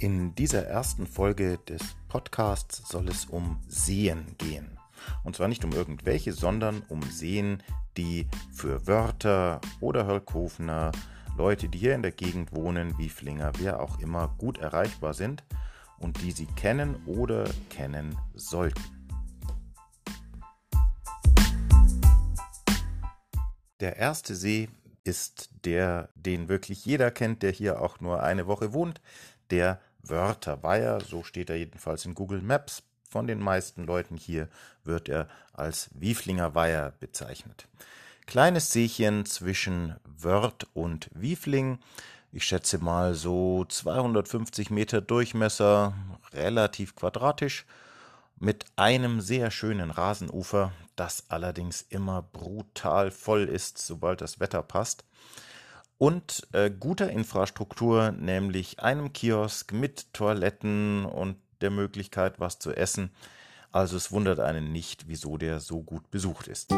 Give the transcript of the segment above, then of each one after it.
In dieser ersten Folge des Podcasts soll es um Seen gehen. Und zwar nicht um irgendwelche, sondern um Seen, die für Wörter oder Hölkhofener, Leute, die hier in der Gegend wohnen, wie Flinger, wer auch immer, gut erreichbar sind und die sie kennen oder kennen sollten. Der erste See ist der, den wirklich jeder kennt, der hier auch nur eine Woche wohnt, der Wörterweiher, so steht er jedenfalls in Google Maps. Von den meisten Leuten hier wird er als Wieflinger Weiher bezeichnet. Kleines Seechen zwischen Wörth und Wiefling. Ich schätze mal so 250 Meter Durchmesser, relativ quadratisch, mit einem sehr schönen Rasenufer, das allerdings immer brutal voll ist, sobald das Wetter passt und äh, guter Infrastruktur, nämlich einem Kiosk mit Toiletten und der Möglichkeit, was zu essen. Also es wundert einen nicht, wieso der so gut besucht ist.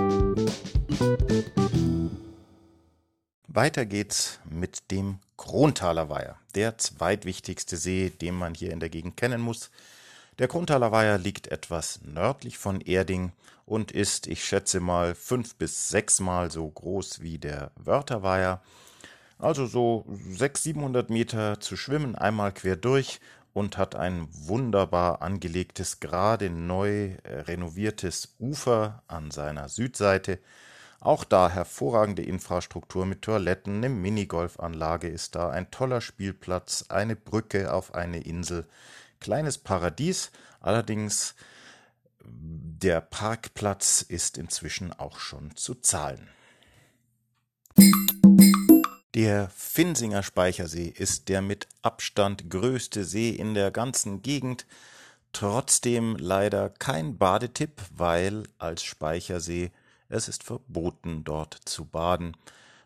Weiter geht's mit dem Krontaler Weiher, der zweitwichtigste See, den man hier in der Gegend kennen muss. Der Krontaler Weiher liegt etwas nördlich von Erding und ist, ich schätze mal, fünf bis sechsmal so groß wie der Wörterweiher also so 600, 700 Meter zu schwimmen, einmal quer durch und hat ein wunderbar angelegtes, gerade neu äh, renoviertes Ufer an seiner Südseite. Auch da hervorragende Infrastruktur mit Toiletten, eine Minigolfanlage ist da, ein toller Spielplatz, eine Brücke auf eine Insel. Kleines Paradies, allerdings der Parkplatz ist inzwischen auch schon zu zahlen. Der Finsinger Speichersee ist der mit Abstand größte See in der ganzen Gegend, trotzdem leider kein Badetipp, weil als Speichersee es ist verboten, dort zu baden.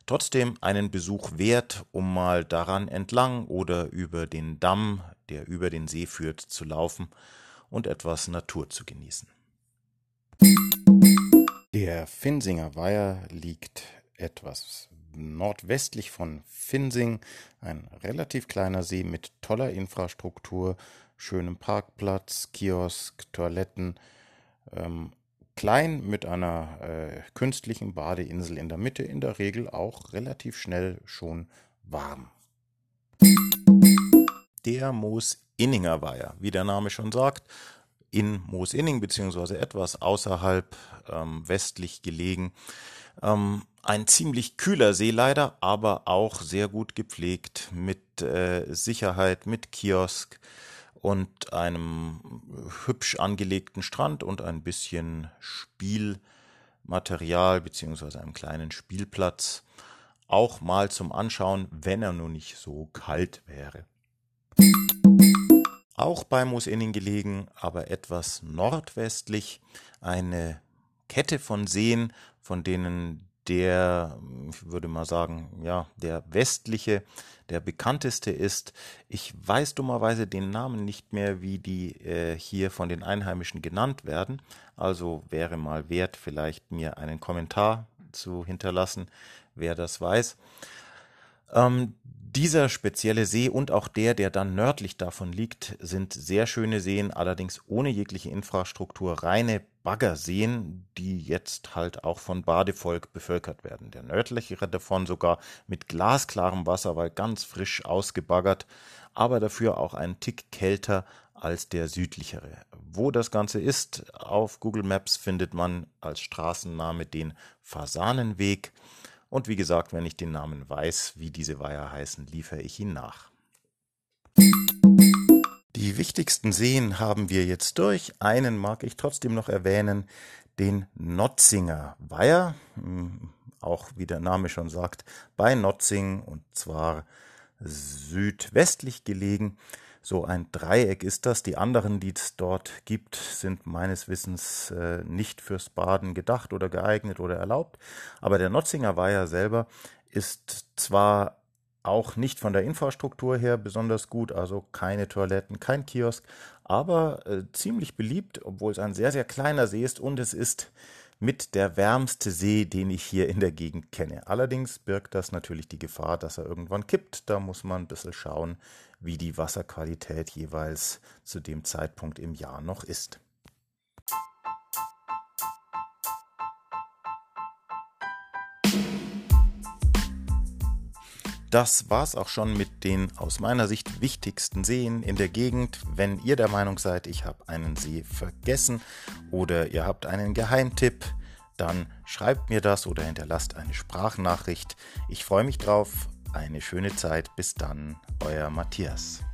Trotzdem einen Besuch wert, um mal daran entlang oder über den Damm, der über den See führt, zu laufen und etwas Natur zu genießen. Der Finsinger Weiher liegt etwas nordwestlich von Finsing, ein relativ kleiner See mit toller Infrastruktur, schönem Parkplatz, Kiosk, Toiletten, ähm, klein mit einer äh, künstlichen Badeinsel in der Mitte, in der Regel auch relativ schnell schon warm. Der Moos-Inninger Weiher, wie der Name schon sagt, in Moos-Inning beziehungsweise etwas außerhalb ähm, westlich gelegen. Ähm, ein ziemlich kühler See leider, aber auch sehr gut gepflegt mit äh, Sicherheit, mit Kiosk und einem hübsch angelegten Strand und ein bisschen Spielmaterial beziehungsweise einem kleinen Spielplatz. Auch mal zum Anschauen, wenn er nur nicht so kalt wäre. Auch bei Moosinning gelegen, aber etwas nordwestlich, eine Kette von Seen, von denen der, ich würde mal sagen, ja, der westliche, der bekannteste ist. Ich weiß dummerweise den Namen nicht mehr, wie die äh, hier von den Einheimischen genannt werden. Also wäre mal wert, vielleicht mir einen Kommentar zu hinterlassen, wer das weiß. Ähm, dieser spezielle See und auch der, der dann nördlich davon liegt, sind sehr schöne Seen, allerdings ohne jegliche Infrastruktur, reine Baggerseen, die jetzt halt auch von Badevolk bevölkert werden. Der nördlichere davon sogar mit glasklarem Wasser, weil ganz frisch ausgebaggert, aber dafür auch einen Tick kälter als der südlichere. Wo das Ganze ist, auf Google Maps findet man als Straßenname den Fasanenweg. Und wie gesagt, wenn ich den Namen weiß, wie diese Weiher heißen, liefere ich ihn nach. Die wichtigsten Seen haben wir jetzt durch. Einen mag ich trotzdem noch erwähnen, den Notzinger Weiher, hm, auch wie der Name schon sagt, bei Notzing und zwar südwestlich gelegen. So ein Dreieck ist das. Die anderen, die es dort gibt, sind meines Wissens äh, nicht fürs Baden gedacht oder geeignet oder erlaubt. Aber der Notzinger Weiher selber ist zwar auch nicht von der Infrastruktur her besonders gut, also keine Toiletten, kein Kiosk, aber äh, ziemlich beliebt, obwohl es ein sehr, sehr kleiner See ist und es ist mit der wärmste See, den ich hier in der Gegend kenne. Allerdings birgt das natürlich die Gefahr, dass er irgendwann kippt. Da muss man ein bisschen schauen, wie die Wasserqualität jeweils zu dem Zeitpunkt im Jahr noch ist. Das war's auch schon mit den aus meiner Sicht wichtigsten Seen in der Gegend. Wenn ihr der Meinung seid, ich habe einen See vergessen oder ihr habt einen Geheimtipp, dann schreibt mir das oder hinterlasst eine Sprachnachricht. Ich freue mich drauf. Eine schöne Zeit. Bis dann, euer Matthias.